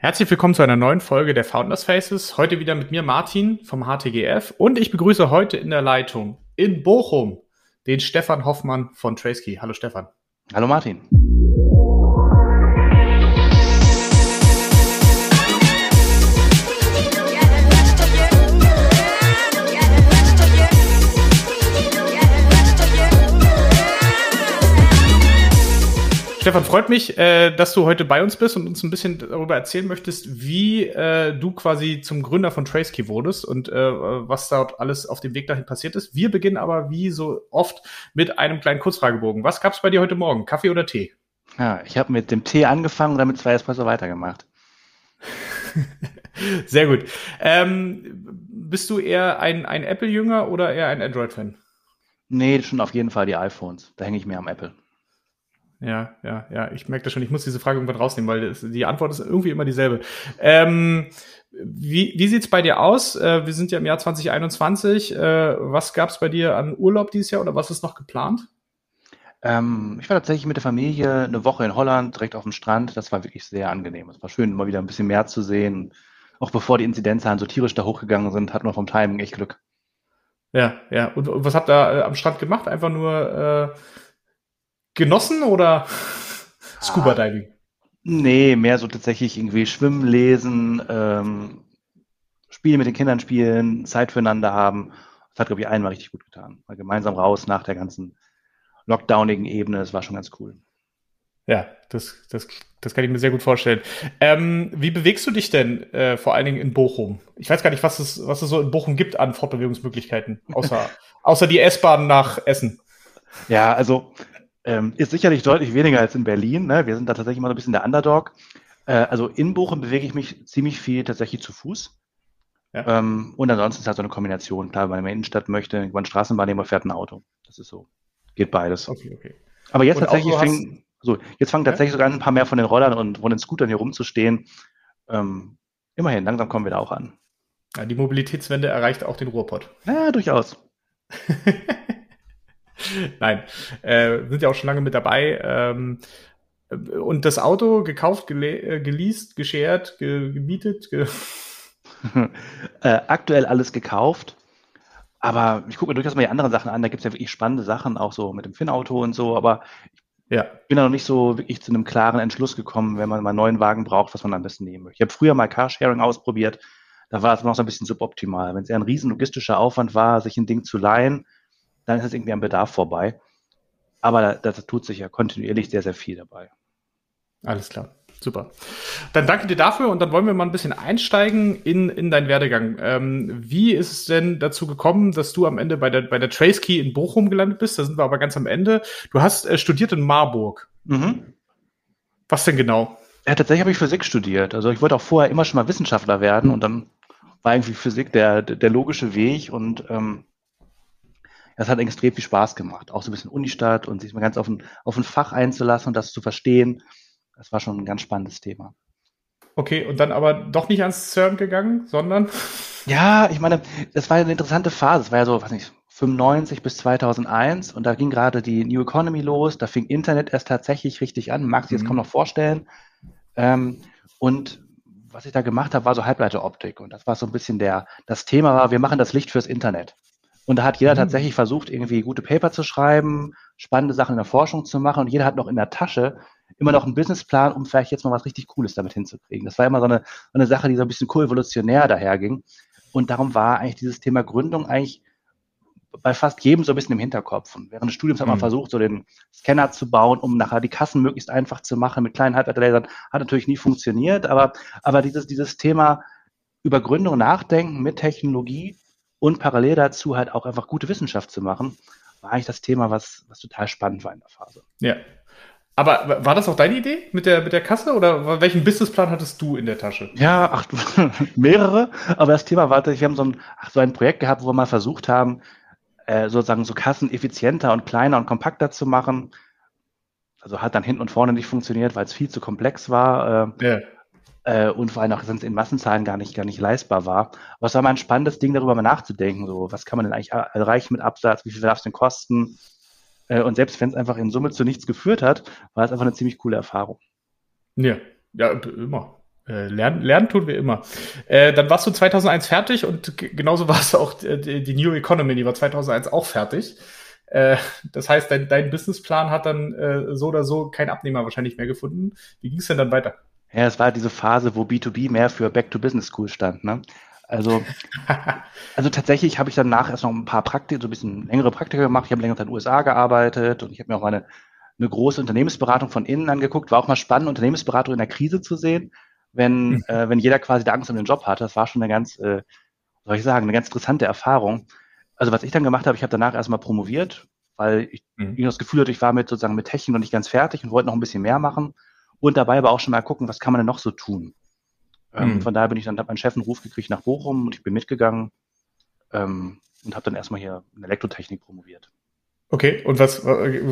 Herzlich willkommen zu einer neuen Folge der Founders Faces. Heute wieder mit mir Martin vom HTGF und ich begrüße heute in der Leitung in Bochum den Stefan Hoffmann von Tracekey. Hallo Stefan. Hallo Martin. Stefan, freut mich, äh, dass du heute bei uns bist und uns ein bisschen darüber erzählen möchtest, wie äh, du quasi zum Gründer von Tracekey wurdest und äh, was dort alles auf dem Weg dahin passiert ist. Wir beginnen aber wie so oft mit einem kleinen Kurzfragebogen. Was gab's bei dir heute Morgen? Kaffee oder Tee? Ja, ich habe mit dem Tee angefangen und damit zwei Espresso weitergemacht. Sehr gut. Ähm, bist du eher ein, ein Apple-Jünger oder eher ein Android-Fan? Nee, schon auf jeden Fall die iPhones. Da hänge ich mehr am Apple. Ja, ja, ja, ich merke das schon. Ich muss diese Frage irgendwann rausnehmen, weil das, die Antwort ist irgendwie immer dieselbe. Ähm, wie wie sieht's bei dir aus? Äh, wir sind ja im Jahr 2021. Äh, was gab's bei dir an Urlaub dieses Jahr oder was ist noch geplant? Ähm, ich war tatsächlich mit der Familie eine Woche in Holland, direkt auf dem Strand. Das war wirklich sehr angenehm. Es war schön, mal wieder ein bisschen mehr zu sehen. Auch bevor die Inzidenzzahlen so tierisch da hochgegangen sind, hatten wir vom Timing echt Glück. Ja, ja. Und, und was habt ihr äh, am Strand gemacht? Einfach nur äh, genossen oder Scuba Diving? Nee, mehr so tatsächlich irgendwie schwimmen, lesen, ähm, Spiele mit den Kindern spielen, Zeit füreinander haben. Das hat, glaube ich, einmal richtig gut getan. Mal gemeinsam raus nach der ganzen lockdownigen Ebene. Das war schon ganz cool. Ja, das, das, das kann ich mir sehr gut vorstellen. Ähm, wie bewegst du dich denn äh, vor allen Dingen in Bochum? Ich weiß gar nicht, was es, was es so in Bochum gibt an Fortbewegungsmöglichkeiten, außer, außer die S-Bahn nach Essen. Ja, also ähm, ist sicherlich deutlich weniger als in Berlin. Ne? Wir sind da tatsächlich immer so ein bisschen der Underdog. Äh, also in Bochum bewege ich mich ziemlich viel tatsächlich zu Fuß. Ja. Ähm, und ansonsten ist halt so eine Kombination. Klar, wenn man in der Innenstadt möchte, über eine Straßenbahn nehmen, fährt ein Auto. Das ist so. Geht beides. Okay, okay. Aber jetzt und tatsächlich fängt, so, jetzt fangen tatsächlich ja? sogar ein paar mehr von den Rollern und von den Scootern hier rumzustehen. Ähm, immerhin, langsam kommen wir da auch an. Ja, die Mobilitätswende erreicht auch den Ruhrpott. Ja, durchaus. Nein, äh, sind ja auch schon lange mit dabei. Ähm, und das Auto gekauft, gele äh, geleast, geshared, ge gemietet? Ge äh, aktuell alles gekauft. Aber ich gucke mir durchaus mal die anderen Sachen an. Da gibt es ja wirklich spannende Sachen, auch so mit dem Finn-Auto und so. Aber ich ja. bin da noch nicht so wirklich zu einem klaren Entschluss gekommen, wenn man mal einen neuen Wagen braucht, was man am besten nehmen möchte. Ich habe früher mal Carsharing ausprobiert. Da war es noch so ein bisschen suboptimal. Wenn es eher ein riesen logistischer Aufwand war, sich ein Ding zu leihen, dann ist es irgendwie am Bedarf vorbei. Aber da, da tut sich ja kontinuierlich sehr, sehr viel dabei. Alles klar. Super. Dann danke dir dafür und dann wollen wir mal ein bisschen einsteigen in, in deinen Werdegang. Ähm, wie ist es denn dazu gekommen, dass du am Ende bei der, bei der Trace Key in Bochum gelandet bist? Da sind wir aber ganz am Ende. Du hast äh, studiert in Marburg. Mhm. Was denn genau? Ja, tatsächlich habe ich Physik studiert. Also ich wollte auch vorher immer schon mal Wissenschaftler werden und dann war irgendwie Physik der, der logische Weg und ähm, das hat extrem viel Spaß gemacht. Auch so ein bisschen Unistadt und sich mal ganz auf ein, auf ein Fach einzulassen und das zu verstehen. Das war schon ein ganz spannendes Thema. Okay, und dann aber doch nicht ans CERN gegangen, sondern? Ja, ich meine, das war eine interessante Phase. Es war ja so, was nicht, 95 bis 2001 und da ging gerade die New Economy los. Da fing Internet erst tatsächlich richtig an. Mag sich jetzt mhm. kaum noch vorstellen. Ähm, und was ich da gemacht habe, war so Halbleiteroptik. Und das war so ein bisschen der, das Thema war, wir machen das Licht fürs Internet. Und da hat jeder mhm. tatsächlich versucht, irgendwie gute Paper zu schreiben, spannende Sachen in der Forschung zu machen und jeder hat noch in der Tasche immer noch einen Businessplan, um vielleicht jetzt mal was richtig Cooles damit hinzukriegen. Das war immer so eine, eine Sache, die so ein bisschen koevolutionär daherging. Und darum war eigentlich dieses Thema Gründung eigentlich bei fast jedem so ein bisschen im Hinterkopf. Und während des Studiums hat man mhm. versucht, so den Scanner zu bauen, um nachher die Kassen möglichst einfach zu machen mit kleinen Halbleiterlasern. Hat natürlich nie funktioniert, aber, aber dieses, dieses Thema über Gründung nachdenken mit Technologie und parallel dazu halt auch einfach gute Wissenschaft zu machen, war eigentlich das Thema, was, was total spannend war in der Phase. Ja. Aber war das auch deine Idee mit der, mit der Kasse oder welchen Businessplan hattest du in der Tasche? Ja, ach, mehrere. Aber das Thema war, wir haben so ein, so ein Projekt gehabt, wo wir mal versucht haben, äh, sozusagen so Kassen effizienter und kleiner und kompakter zu machen. Also hat dann hinten und vorne nicht funktioniert, weil es viel zu komplex war. Äh, ja äh, und vor allem auch sonst in Massenzahlen gar nicht, gar nicht leistbar war. Aber es war mal ein spannendes Ding, darüber mal nachzudenken. So, was kann man denn eigentlich erreichen mit Absatz? Wie viel darf es denn kosten? Äh, und selbst wenn es einfach in Summe zu nichts geführt hat, war es einfach eine ziemlich coole Erfahrung. Ja, ja, immer. Äh, lernen, lernen tun wir immer. Äh, dann warst du 2001 fertig und genauso warst du auch die, die New Economy, die war 2001 auch fertig. Äh, das heißt, dein, dein Businessplan hat dann äh, so oder so kein Abnehmer wahrscheinlich mehr gefunden. Wie ging es denn dann weiter? Ja, es war diese Phase, wo B2B mehr für Back to Business School stand. Ne? Also, also tatsächlich habe ich danach erst noch ein paar Praktika, so ein bisschen längere Praktika gemacht. Ich habe länger in den USA gearbeitet und ich habe mir auch eine, eine große Unternehmensberatung von innen angeguckt. War auch mal spannend, Unternehmensberatung in der Krise zu sehen wenn, mhm. äh, wenn jeder quasi Angst um den Job hatte. Das war schon eine ganz, äh, soll ich sagen, eine ganz interessante Erfahrung. Also was ich dann gemacht habe, ich habe danach erstmal promoviert, weil ich mhm. das Gefühl hatte, ich war mit sozusagen mit Technik noch nicht ganz fertig und wollte noch ein bisschen mehr machen. Und dabei aber auch schon mal gucken, was kann man denn noch so tun. Ähm, mhm. Von daher bin ich dann, habe meinen Chef einen Ruf gekriegt nach Bochum und ich bin mitgegangen ähm, und habe dann erstmal hier in Elektrotechnik promoviert. Okay, und was, äh,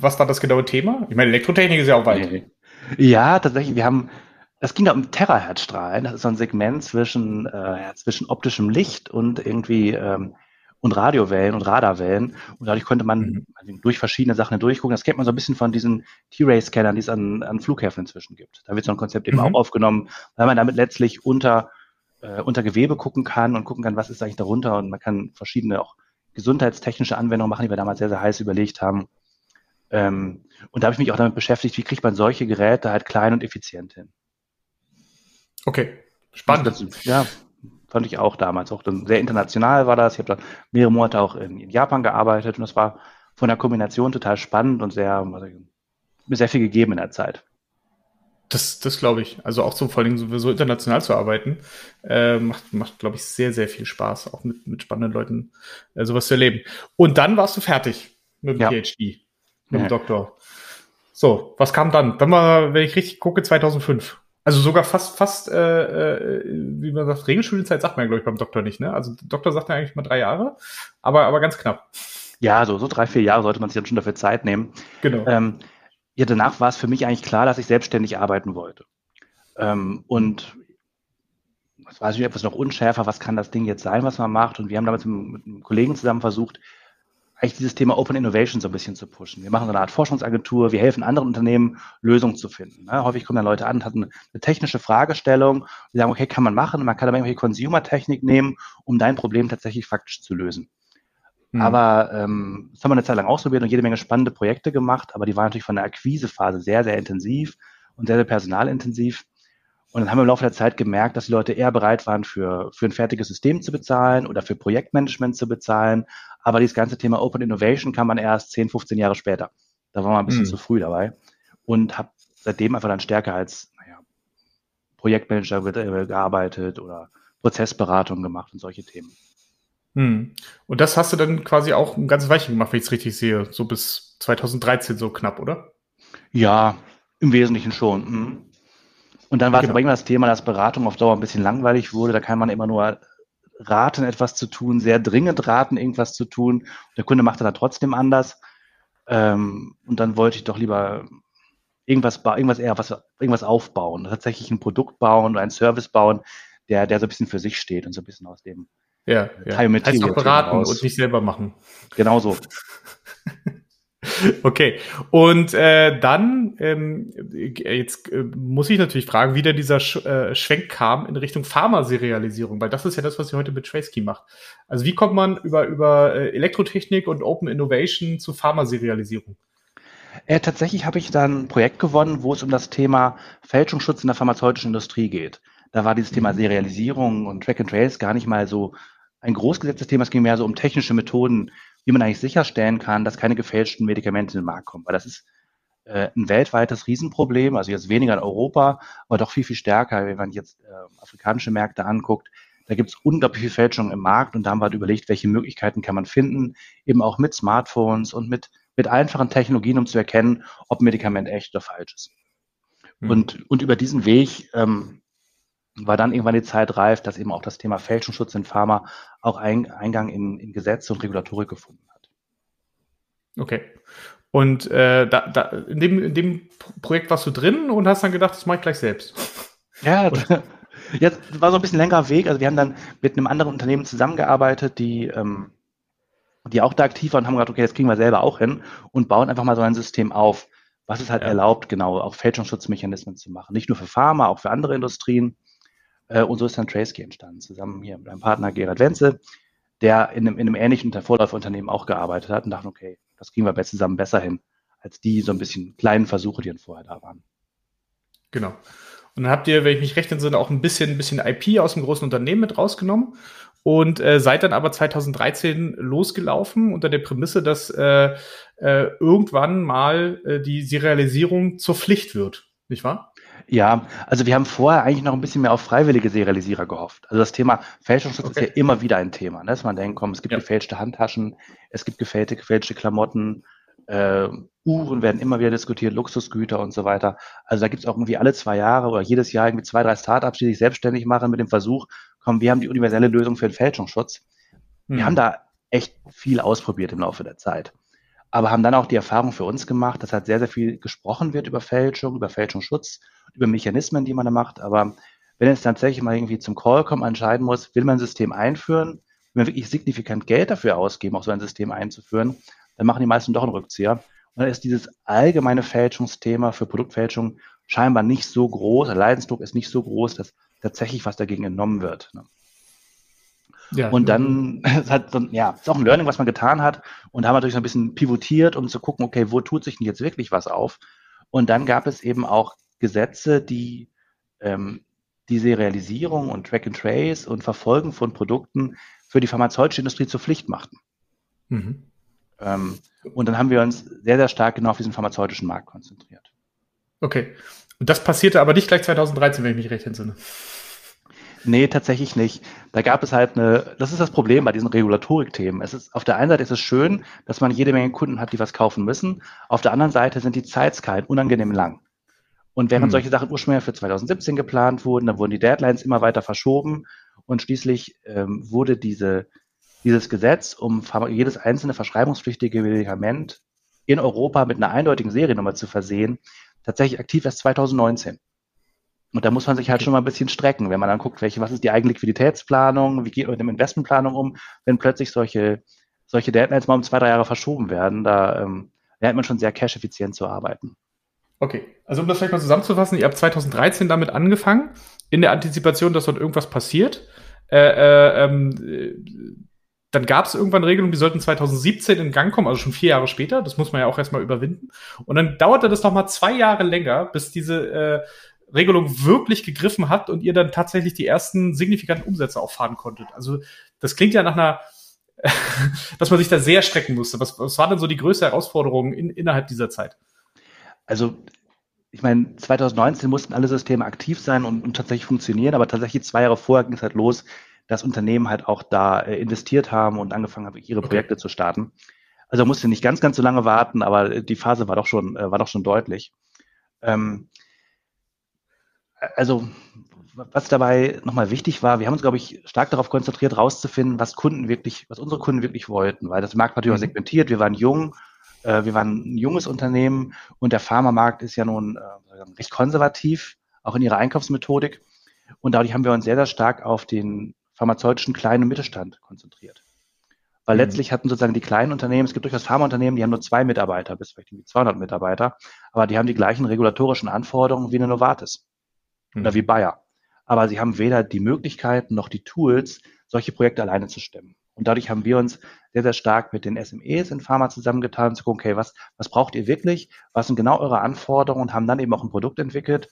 was war das genaue Thema? Ich meine, Elektrotechnik ist ja auch weit. Ja, tatsächlich. Wir haben, es ging da um Terahertzstrahlen. Das ist so ein Segment zwischen, äh, ja, zwischen optischem Licht und irgendwie ähm, und Radiowellen und Radarwellen. Und dadurch konnte man mhm. durch verschiedene Sachen durchgucken. Das kennt man so ein bisschen von diesen T-Ray-Scannern, die es an, an Flughäfen inzwischen gibt. Da wird so ein Konzept eben mhm. auch aufgenommen, weil man damit letztlich unter, äh, unter Gewebe gucken kann und gucken kann, was ist eigentlich darunter. Und man kann verschiedene auch gesundheitstechnische Anwendungen machen, die wir damals sehr, sehr heiß überlegt haben. Ähm, und da habe ich mich auch damit beschäftigt, wie kriegt man solche Geräte halt klein und effizient hin. Okay, spannend. ja, fand ich auch damals. Auch dann sehr international war das. Ich habe da mehrere Monate auch in, in, Japan gearbeitet und das war von der Kombination total spannend und sehr, also, mir sehr viel gegeben in der Zeit. Das, das glaube ich. Also auch so vor allem so, so international zu arbeiten, äh, macht, macht glaube ich, sehr, sehr viel Spaß, auch mit, mit spannenden Leuten äh, sowas zu erleben. Und dann warst du fertig mit dem ja. PhD, mit dem ja. Doktor. So, was kam dann? Dann war, wenn ich richtig gucke, 2005. Also sogar fast, fast, äh, äh, wie man sagt, Regelstudienzeit sagt man ja, glaube ich, beim Doktor nicht, ne? Also Doktor sagt ja eigentlich mal drei Jahre, aber, aber ganz knapp. Ja, so, so drei, vier Jahre sollte man sich dann schon dafür Zeit nehmen. Genau. Ähm, ja, danach war es für mich eigentlich klar, dass ich selbstständig arbeiten wollte. Ähm, und das war natürlich etwas noch unschärfer, was kann das Ding jetzt sein, was man macht. Und wir haben damals mit, mit einem Kollegen zusammen versucht, eigentlich dieses Thema Open Innovation so ein bisschen zu pushen. Wir machen so eine Art Forschungsagentur, wir helfen anderen Unternehmen, Lösungen zu finden. Ne? Häufig kommen dann Leute an, hatten eine technische Fragestellung, die sagen, okay, kann man machen, man kann aber irgendwelche Consumer-Technik nehmen, um dein Problem tatsächlich faktisch zu lösen. Mhm. Aber ähm, das haben wir eine Zeit lang ausprobiert und jede Menge spannende Projekte gemacht, aber die waren natürlich von der Akquisephase sehr, sehr intensiv und sehr, sehr personalintensiv. Und dann haben wir im Laufe der Zeit gemerkt, dass die Leute eher bereit waren, für, für ein fertiges System zu bezahlen oder für Projektmanagement zu bezahlen. Aber dieses ganze Thema Open Innovation kann man erst 10, 15 Jahre später. Da war man ein bisschen mhm. zu früh dabei. Und habe seitdem einfach dann stärker als naja, Projektmanager äh, gearbeitet oder Prozessberatung gemacht und solche Themen. Hm. Und das hast du dann quasi auch ein ganzes Weilchen gemacht, wenn ich es richtig sehe. So bis 2013 so knapp, oder? Ja, im Wesentlichen schon. Hm. Und dann war genau. es aber immer das Thema, dass Beratung auf Dauer ein bisschen langweilig wurde. Da kann man immer nur raten, etwas zu tun, sehr dringend raten, irgendwas zu tun. Der Kunde macht dann trotzdem anders. Ähm, und dann wollte ich doch lieber irgendwas, irgendwas eher was, irgendwas aufbauen, tatsächlich ein Produkt bauen oder einen Service bauen, der, der so ein bisschen für sich steht und so ein bisschen aus dem ja, ja. Heißt auch beraten und nicht selber machen. Genau so. Okay, und äh, dann, ähm, jetzt äh, muss ich natürlich fragen, wie denn dieser Sch äh, Schwenk kam in Richtung Pharmaserialisierung, weil das ist ja das, was ihr heute mit Tracekey macht. Also wie kommt man über, über äh, Elektrotechnik und Open Innovation zu Pharmaserialisierung? Äh, tatsächlich habe ich dann ein Projekt gewonnen, wo es um das Thema Fälschungsschutz in der pharmazeutischen Industrie geht. Da war dieses Thema mhm. Serialisierung und Track and Trace gar nicht mal so ein großgesetztes Thema. Es ging mehr so um technische Methoden, wie man eigentlich sicherstellen kann, dass keine gefälschten Medikamente in den Markt kommen. Weil das ist äh, ein weltweites Riesenproblem, also jetzt weniger in Europa, aber doch viel, viel stärker, wenn man jetzt äh, afrikanische Märkte anguckt. Da gibt es unglaublich viel Fälschung im Markt und da haben wir halt überlegt, welche Möglichkeiten kann man finden, eben auch mit Smartphones und mit, mit einfachen Technologien, um zu erkennen, ob ein Medikament echt oder falsch ist. Mhm. Und, und über diesen Weg ähm, war dann irgendwann die Zeit reif, dass eben auch das Thema Fälschungsschutz in Pharma auch ein, Eingang in, in Gesetze und Regulatorik gefunden hat. Okay. Und äh, da, da, in, dem, in dem Projekt warst du drin und hast dann gedacht, das mache ich gleich selbst. Ja, jetzt war so ein bisschen längerer Weg. Also wir haben dann mit einem anderen Unternehmen zusammengearbeitet, die, ähm, die auch da aktiv waren und haben gesagt, okay, das kriegen wir selber auch hin und bauen einfach mal so ein System auf. was es halt ja. erlaubt, genau, auch Fälschungsschutzmechanismen zu machen. Nicht nur für Pharma, auch für andere Industrien. Äh, und so ist dann Tracekey entstanden, zusammen hier mit meinem Partner Gerhard Wenzel, der in einem, in einem ähnlichen Vorläuferunternehmen auch gearbeitet hat und dachte, okay, das kriegen wir zusammen besser hin, als die so ein bisschen kleinen Versuche, die dann vorher da waren. Genau. Und dann habt ihr, wenn ich mich recht entsinne, auch ein bisschen, ein bisschen IP aus dem großen Unternehmen mit rausgenommen und äh, seid dann aber 2013 losgelaufen unter der Prämisse, dass äh, äh, irgendwann mal äh, die Serialisierung zur Pflicht wird, nicht wahr? Ja, also wir haben vorher eigentlich noch ein bisschen mehr auf freiwillige Serialisierer gehofft. Also das Thema Fälschungsschutz okay. ist ja immer wieder ein Thema, ne? dass man denkt, komm, es gibt ja. gefälschte Handtaschen, es gibt gefälschte, gefälschte Klamotten, äh, Uhren werden immer wieder diskutiert, Luxusgüter und so weiter. Also da gibt es auch irgendwie alle zwei Jahre oder jedes Jahr irgendwie zwei, drei Startups, die sich selbstständig machen mit dem Versuch, komm, wir haben die universelle Lösung für den Fälschungsschutz. Wir hm. haben da echt viel ausprobiert im Laufe der Zeit. Aber haben dann auch die Erfahrung für uns gemacht, dass halt sehr, sehr viel gesprochen wird über Fälschung, über Fälschungsschutz, über Mechanismen, die man da macht. Aber wenn es tatsächlich mal irgendwie zum Call kommt, entscheiden muss, will man ein System einführen, will man wirklich signifikant Geld dafür ausgeben, auch so ein System einzuführen, dann machen die meisten doch einen Rückzieher. Und dann ist dieses allgemeine Fälschungsthema für Produktfälschung scheinbar nicht so groß, der Leidensdruck ist nicht so groß, dass tatsächlich was dagegen entnommen wird. Ne? Ja, und dann hat dann, ja, ist auch ein Learning, was man getan hat. Und da haben wir natürlich so ein bisschen pivotiert, um zu gucken, okay, wo tut sich denn jetzt wirklich was auf? Und dann gab es eben auch Gesetze, die ähm, diese Realisierung und Track and Trace und Verfolgen von Produkten für die pharmazeutische Industrie zur Pflicht machten. Mhm. Ähm, und dann haben wir uns sehr, sehr stark genau auf diesen pharmazeutischen Markt konzentriert. Okay. Und das passierte aber nicht gleich 2013, wenn ich mich recht entsinne. Nee, tatsächlich nicht. Da gab es halt eine, das ist das Problem bei diesen Regulatorik-Themen. Es ist, auf der einen Seite ist es schön, dass man jede Menge Kunden hat, die was kaufen müssen. Auf der anderen Seite sind die Zeitskalen unangenehm lang. Und während hm. solche Sachen ursprünglich für 2017 geplant wurden, dann wurden die Deadlines immer weiter verschoben und schließlich ähm, wurde diese, dieses Gesetz, um jedes einzelne verschreibungspflichtige Medikament in Europa mit einer eindeutigen Seriennummer zu versehen, tatsächlich aktiv erst 2019. Und da muss man sich halt schon mal ein bisschen strecken, wenn man dann guckt, welche, was ist die Eigenliquiditätsplanung, wie geht man mit dem Investmentplanung um, wenn plötzlich solche, solche Deadlines mal um zwei, drei Jahre verschoben werden, da ähm, lernt man schon sehr cash-effizient zu arbeiten. Okay, also um das vielleicht mal zusammenzufassen, ihr habt 2013 damit angefangen, in der Antizipation, dass dort irgendwas passiert. Äh, äh, ähm, dann gab es irgendwann Regelungen, die sollten 2017 in Gang kommen, also schon vier Jahre später. Das muss man ja auch erstmal überwinden. Und dann dauerte das nochmal zwei Jahre länger, bis diese äh, Regelung wirklich gegriffen hat und ihr dann tatsächlich die ersten signifikanten Umsätze auch fahren konntet. Also das klingt ja nach einer, dass man sich da sehr strecken musste. Was, was war denn so die größte Herausforderung in, innerhalb dieser Zeit? Also ich meine, 2019 mussten alle Systeme aktiv sein und, und, tatsächlich funktionieren, aber tatsächlich zwei Jahre vorher ging es halt los, dass Unternehmen halt auch da äh, investiert haben und angefangen haben, ihre okay. Projekte zu starten. Also musste nicht ganz, ganz so lange warten, aber die Phase war doch schon, äh, war doch schon deutlich. Ähm, also was dabei nochmal wichtig war, wir haben uns, glaube ich, stark darauf konzentriert, rauszufinden, was Kunden wirklich, was unsere Kunden wirklich wollten, weil das Markt natürlich auch mhm. segmentiert. Wir waren jung, äh, wir waren ein junges Unternehmen und der Pharmamarkt ist ja nun äh, recht konservativ, auch in ihrer Einkaufsmethodik. Und dadurch haben wir uns sehr, sehr stark auf den pharmazeutischen kleinen und Mittelstand konzentriert. Weil mhm. letztlich hatten sozusagen die kleinen Unternehmen, es gibt durchaus Pharmaunternehmen, die haben nur zwei Mitarbeiter, bis vielleicht 200 Mitarbeiter, aber die haben die gleichen regulatorischen Anforderungen wie eine Novartis mhm. oder wie Bayer. Aber sie haben weder die Möglichkeiten noch die Tools, solche Projekte alleine zu stemmen. Und dadurch haben wir uns sehr, sehr stark mit den SMEs in Pharma zusammengetan, zu gucken, okay, was, was braucht ihr wirklich? Was sind genau eure Anforderungen? Und haben dann eben auch ein Produkt entwickelt,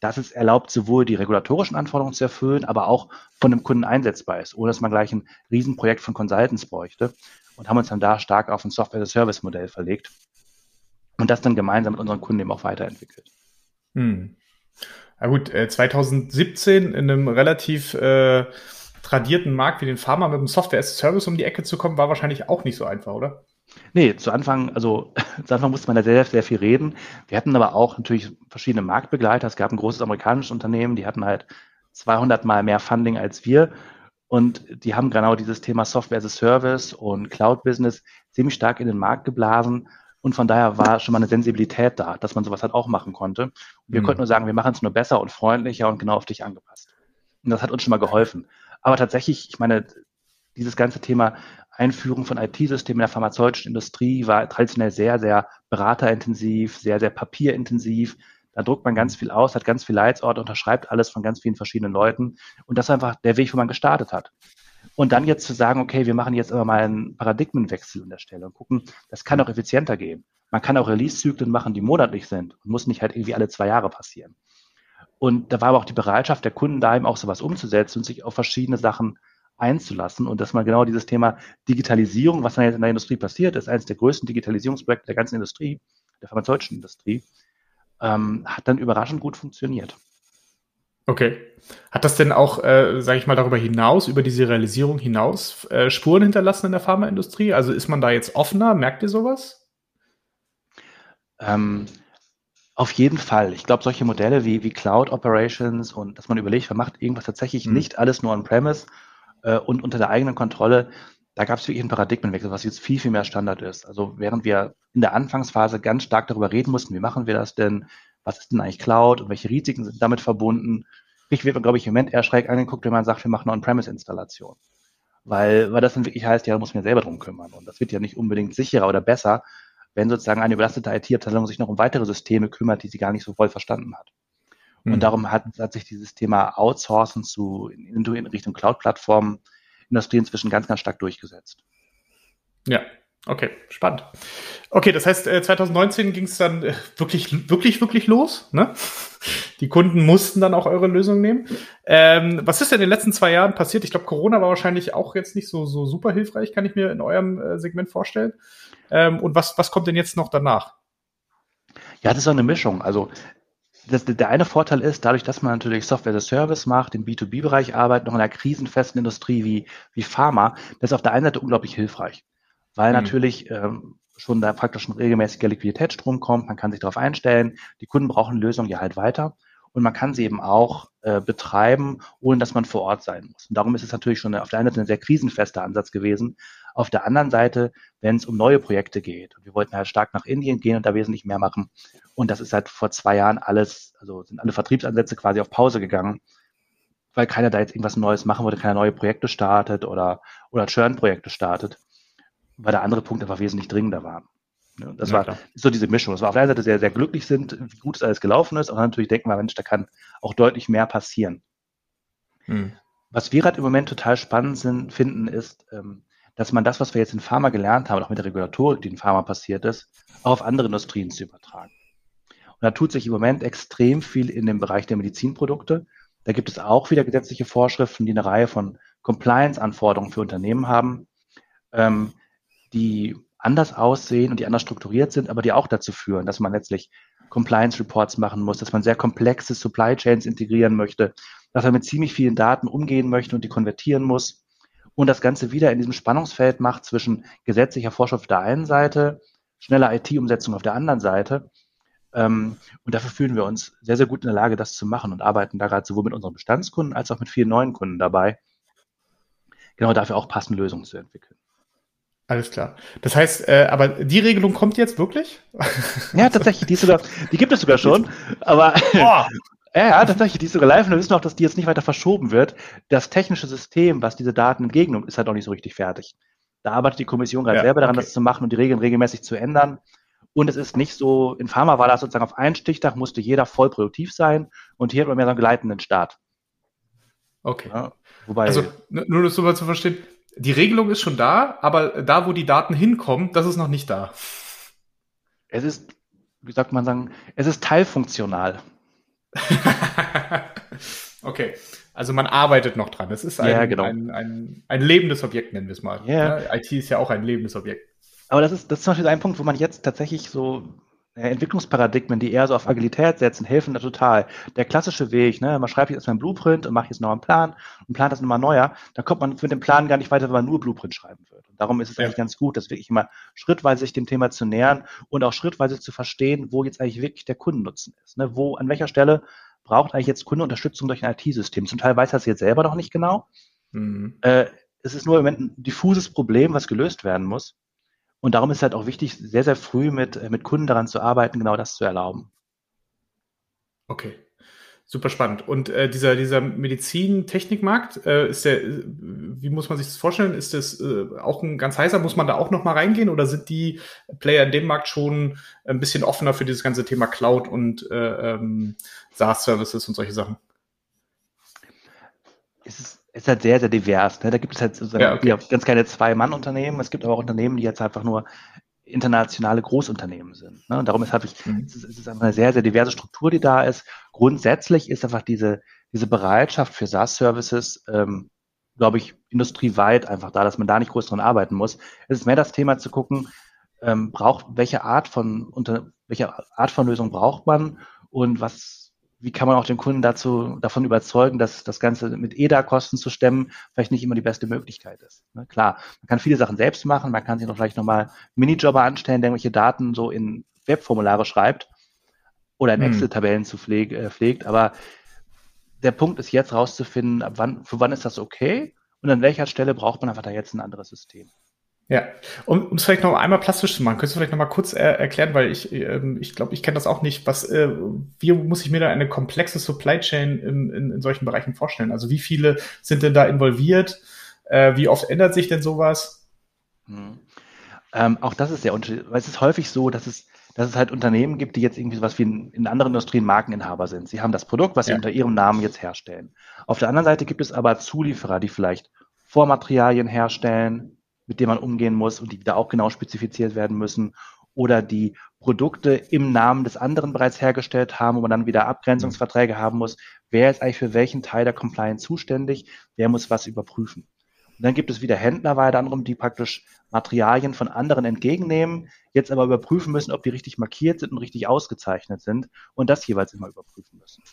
das es erlaubt, sowohl die regulatorischen Anforderungen zu erfüllen, aber auch von dem Kunden einsetzbar ist, ohne dass man gleich ein Riesenprojekt von Consultants bräuchte. Und haben uns dann da stark auf ein Software-as-Service-Modell verlegt und das dann gemeinsam mit unseren Kunden eben auch weiterentwickelt. Hm. Na gut, äh, 2017 in einem relativ äh, tradierten Markt wie den Pharma mit dem Software as a Service um die Ecke zu kommen, war wahrscheinlich auch nicht so einfach, oder? Nee, zu Anfang, also zu Anfang musste man da sehr, sehr viel reden. Wir hatten aber auch natürlich verschiedene Marktbegleiter. Es gab ein großes amerikanisches Unternehmen, die hatten halt 200 mal mehr Funding als wir. Und die haben genau dieses Thema Software as a Service und Cloud Business ziemlich stark in den Markt geblasen. Und von daher war schon mal eine Sensibilität da, dass man sowas halt auch machen konnte. Und wir mhm. konnten nur sagen, wir machen es nur besser und freundlicher und genau auf dich angepasst. Und das hat uns schon mal geholfen. Aber tatsächlich, ich meine, dieses ganze Thema Einführung von IT-Systemen in der pharmazeutischen Industrie war traditionell sehr, sehr beraterintensiv, sehr, sehr papierintensiv. Da druckt man ganz viel aus, hat ganz viel Leitsorte, unterschreibt alles von ganz vielen verschiedenen Leuten. Und das ist einfach der Weg, wo man gestartet hat. Und dann jetzt zu sagen, okay, wir machen jetzt aber mal einen Paradigmenwechsel an der Stelle und gucken, das kann auch effizienter gehen. Man kann auch Release-Zyklen machen, die monatlich sind und muss nicht halt irgendwie alle zwei Jahre passieren. Und da war aber auch die Bereitschaft der Kunden da eben auch sowas umzusetzen und sich auf verschiedene Sachen einzulassen und dass man genau dieses Thema Digitalisierung, was dann jetzt in der Industrie passiert, ist eines der größten Digitalisierungsprojekte der ganzen Industrie, der pharmazeutischen Industrie, ähm, hat dann überraschend gut funktioniert. Okay. Hat das denn auch, äh, sage ich mal, darüber hinaus, über diese Realisierung hinaus äh, Spuren hinterlassen in der Pharmaindustrie? Also ist man da jetzt offener? Merkt ihr sowas? Ähm, auf jeden Fall. Ich glaube, solche Modelle wie, wie Cloud Operations und dass man überlegt, man macht irgendwas tatsächlich mhm. nicht alles nur on-premise, äh, und unter der eigenen Kontrolle, da gab es wirklich einen Paradigmenwechsel, was jetzt viel, viel mehr Standard ist. Also während wir in der Anfangsphase ganz stark darüber reden mussten, wie machen wir das denn, was ist denn eigentlich Cloud und welche Risiken sind damit verbunden, ich wird man, glaube ich, im Moment eher schräg angeguckt, wenn man sagt, wir machen eine On-Premise-Installation. Weil, weil das dann wirklich heißt, ja, da muss man selber drum kümmern. Und das wird ja nicht unbedingt sicherer oder besser, wenn sozusagen eine überlastete IT-Abteilung sich noch um weitere Systeme kümmert, die sie gar nicht so voll verstanden hat. Und mhm. darum hat, hat sich dieses Thema Outsourcen zu in, in Richtung Cloud-Plattformen Industrie inzwischen ganz, ganz stark durchgesetzt. Ja, okay, spannend. Okay, das heißt, 2019 ging es dann äh, wirklich, wirklich, wirklich los. Ne? Die Kunden mussten dann auch eure Lösung nehmen. Ähm, was ist denn in den letzten zwei Jahren passiert? Ich glaube, Corona war wahrscheinlich auch jetzt nicht so, so super hilfreich, kann ich mir in eurem äh, Segment vorstellen. Ähm, und was, was kommt denn jetzt noch danach? Ja, das ist eine Mischung. Also das, der eine Vorteil ist, dadurch, dass man natürlich Software as a Service macht, im B2B-Bereich arbeitet, noch in einer krisenfesten Industrie wie, wie Pharma, das ist auf der einen Seite unglaublich hilfreich, weil mhm. natürlich ähm, schon da praktisch ein regelmäßiger Liquiditätsstrom kommt, man kann sich darauf einstellen, die Kunden brauchen Lösungen ja halt weiter und man kann sie eben auch äh, betreiben, ohne dass man vor Ort sein muss. Und darum ist es natürlich schon auf der einen Seite ein sehr krisenfester Ansatz gewesen. Auf der anderen Seite, wenn es um neue Projekte geht, und wir wollten halt stark nach Indien gehen und da wesentlich mehr machen. Und das ist halt vor zwei Jahren alles, also sind alle Vertriebsansätze quasi auf Pause gegangen, weil keiner da jetzt irgendwas Neues machen wollte, keiner neue Projekte startet oder, oder Churn-Projekte startet, weil da andere Punkte einfach wesentlich dringender waren. Ne? Das ja, war so diese Mischung. Das war auf der einen Seite sehr, sehr glücklich sind, wie gut es alles gelaufen ist, aber natürlich denken wir, Mensch, da kann auch deutlich mehr passieren. Hm. Was wir gerade im Moment total spannend sind, finden, ist, ähm, dass man das, was wir jetzt in Pharma gelernt haben, auch mit der Regulatorik, die in Pharma passiert ist, auch auf andere Industrien zu übertragen. Und da tut sich im Moment extrem viel in dem Bereich der Medizinprodukte. Da gibt es auch wieder gesetzliche Vorschriften, die eine Reihe von Compliance-Anforderungen für Unternehmen haben, ähm, die anders aussehen und die anders strukturiert sind, aber die auch dazu führen, dass man letztlich Compliance Reports machen muss, dass man sehr komplexe Supply Chains integrieren möchte, dass man mit ziemlich vielen Daten umgehen möchte und die konvertieren muss und das Ganze wieder in diesem Spannungsfeld macht zwischen gesetzlicher Vorschrift auf der einen Seite, schneller IT-Umsetzung auf der anderen Seite. Ähm, und dafür fühlen wir uns sehr, sehr gut in der Lage, das zu machen und arbeiten da gerade sowohl mit unseren Bestandskunden als auch mit vielen neuen Kunden dabei, genau dafür auch passende Lösungen zu entwickeln. Alles klar. Das heißt, äh, aber die Regelung kommt jetzt wirklich? Ja, tatsächlich, die, sogar, die gibt es sogar schon. Aber oh. ja, ja, tatsächlich, die ist sogar live und wir wissen auch, dass die jetzt nicht weiter verschoben wird. Das technische System, was diese Daten entgegennimmt, ist halt noch nicht so richtig fertig. Da arbeitet die Kommission gerade ja, selber daran, okay. das zu machen und die Regeln regelmäßig zu ändern. Und es ist nicht so, in Pharma war das sozusagen auf einen Stichtag, musste jeder voll produktiv sein und hier hat man mehr so einen gleitenden Start. Okay. Ja, wobei, also, nur das so mal zu verstehen, die Regelung ist schon da, aber da, wo die Daten hinkommen, das ist noch nicht da. Es ist, wie sagt man sagen, es ist teilfunktional. okay, also man arbeitet noch dran. Es ist ein, ja, genau. ein, ein, ein, lebendes Objekt, nennen wir es mal. Ja. Ja, IT ist ja auch ein lebendes Objekt. Aber das ist, das ist zum Beispiel ein Punkt, wo man jetzt tatsächlich so Entwicklungsparadigmen, die eher so auf Agilität setzen, helfen da total. Der klassische Weg, ne, man schreibt jetzt erstmal einen Blueprint und macht jetzt noch einen Plan und plant das nochmal neuer, da kommt man mit dem Plan gar nicht weiter, wenn man nur Blueprint schreiben wird. Und darum ist es ja. eigentlich ganz gut, das wirklich immer schrittweise sich dem Thema zu nähern und auch schrittweise zu verstehen, wo jetzt eigentlich wirklich der Kundennutzen ist. Ne? Wo, an welcher Stelle braucht eigentlich jetzt Kunde Unterstützung durch ein IT-System? Zum Teil weiß er es jetzt selber noch nicht genau. Mhm. Äh, es ist nur im Moment ein diffuses Problem, was gelöst werden muss. Und darum ist halt auch wichtig, sehr, sehr früh mit, äh, mit Kunden daran zu arbeiten, genau das zu erlauben. Okay. Super spannend. Und äh, dieser, dieser Medizintechnikmarkt, äh, ist der, wie muss man sich das vorstellen? Ist das äh, auch ein ganz heißer? Muss man da auch noch mal reingehen oder sind die Player in dem Markt schon ein bisschen offener für dieses ganze Thema Cloud und äh, ähm, SaaS-Services und solche Sachen? Es ist, es ist halt sehr, sehr divers. Ne? Da gibt es halt sozusagen ja, okay. ganz kleine Zwei-Mann-Unternehmen. Es gibt aber auch Unternehmen, die jetzt einfach nur internationale Großunternehmen sind. Ne? Und darum ist, halt, mhm. es, ist, es ist eine sehr, sehr diverse Struktur, die da ist. Grundsätzlich ist einfach diese, diese Bereitschaft für SaaS-Services, ähm, glaube ich, industrieweit einfach da, dass man da nicht groß dran arbeiten muss. Es ist mehr das Thema zu gucken, ähm, braucht, welche Art von, unter, welche Art von Lösung braucht man und was wie kann man auch den Kunden dazu, davon überzeugen, dass das Ganze mit EDA-Kosten zu stemmen vielleicht nicht immer die beste Möglichkeit ist. Ne? Klar, man kann viele Sachen selbst machen, man kann sich noch vielleicht nochmal Minijobber anstellen, der irgendwelche Daten so in Webformulare schreibt oder in hm. Excel-Tabellen zu pfleg, äh, pflegt, aber der Punkt ist jetzt rauszufinden, ab wann, für wann ist das okay und an welcher Stelle braucht man einfach da jetzt ein anderes System. Ja, um, um es vielleicht noch einmal plastisch zu machen, könntest du vielleicht noch mal kurz äh, erklären, weil ich ähm, ich glaube, ich kenne das auch nicht. Was, äh, wie muss ich mir da eine komplexe Supply Chain in, in, in solchen Bereichen vorstellen? Also wie viele sind denn da involviert? Äh, wie oft ändert sich denn sowas? Hm. Ähm, auch das ist sehr unterschiedlich. Weil es ist häufig so, dass es, dass es halt Unternehmen gibt, die jetzt irgendwie was wie in, in anderen Industrien Markeninhaber sind. Sie haben das Produkt, was sie unter ihrem Namen jetzt herstellen. Auf der anderen Seite gibt es aber Zulieferer, die vielleicht Vormaterialien herstellen, mit dem man umgehen muss und die da auch genau spezifiziert werden müssen oder die Produkte im Namen des anderen bereits hergestellt haben, wo man dann wieder Abgrenzungsverträge haben muss. Wer ist eigentlich für welchen Teil der Compliance zuständig? Wer muss was überprüfen? Und dann gibt es wieder Händler weiter anderem, die praktisch Materialien von anderen entgegennehmen, jetzt aber überprüfen müssen, ob die richtig markiert sind und richtig ausgezeichnet sind und das jeweils immer überprüfen müssen.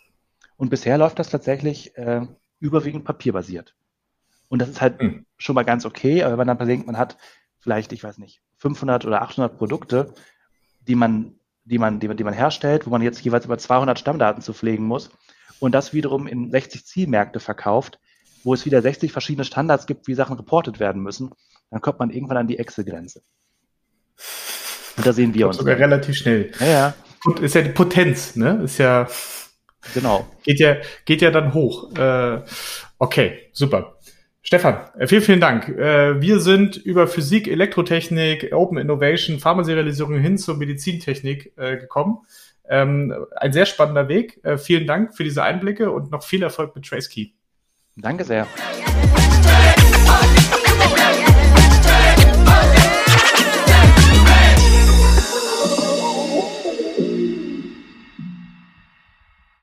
Und bisher läuft das tatsächlich äh, überwiegend papierbasiert. Und das ist halt mhm. schon mal ganz okay, aber wenn man dann denkt, man hat vielleicht, ich weiß nicht, 500 oder 800 Produkte, die man, die man, die die man herstellt, wo man jetzt jeweils über 200 Stammdaten zu pflegen muss und das wiederum in 60 Zielmärkte verkauft, wo es wieder 60 verschiedene Standards gibt, wie Sachen reportet werden müssen, dann kommt man irgendwann an die Excel-Grenze. Und da sehen wir uns. Sogar relativ schnell. Ja, ja. Ist ja die Potenz, ne? Ist ja. Genau. Geht ja, geht ja dann hoch. Äh, okay, super. Stefan, äh, vielen, vielen Dank. Äh, wir sind über Physik, Elektrotechnik, Open Innovation, Pharmaserialisierung hin zur Medizintechnik äh, gekommen. Ähm, ein sehr spannender Weg. Vielen Dank für diese Einblicke und noch viel Erfolg mit TraceKey. Danke sehr.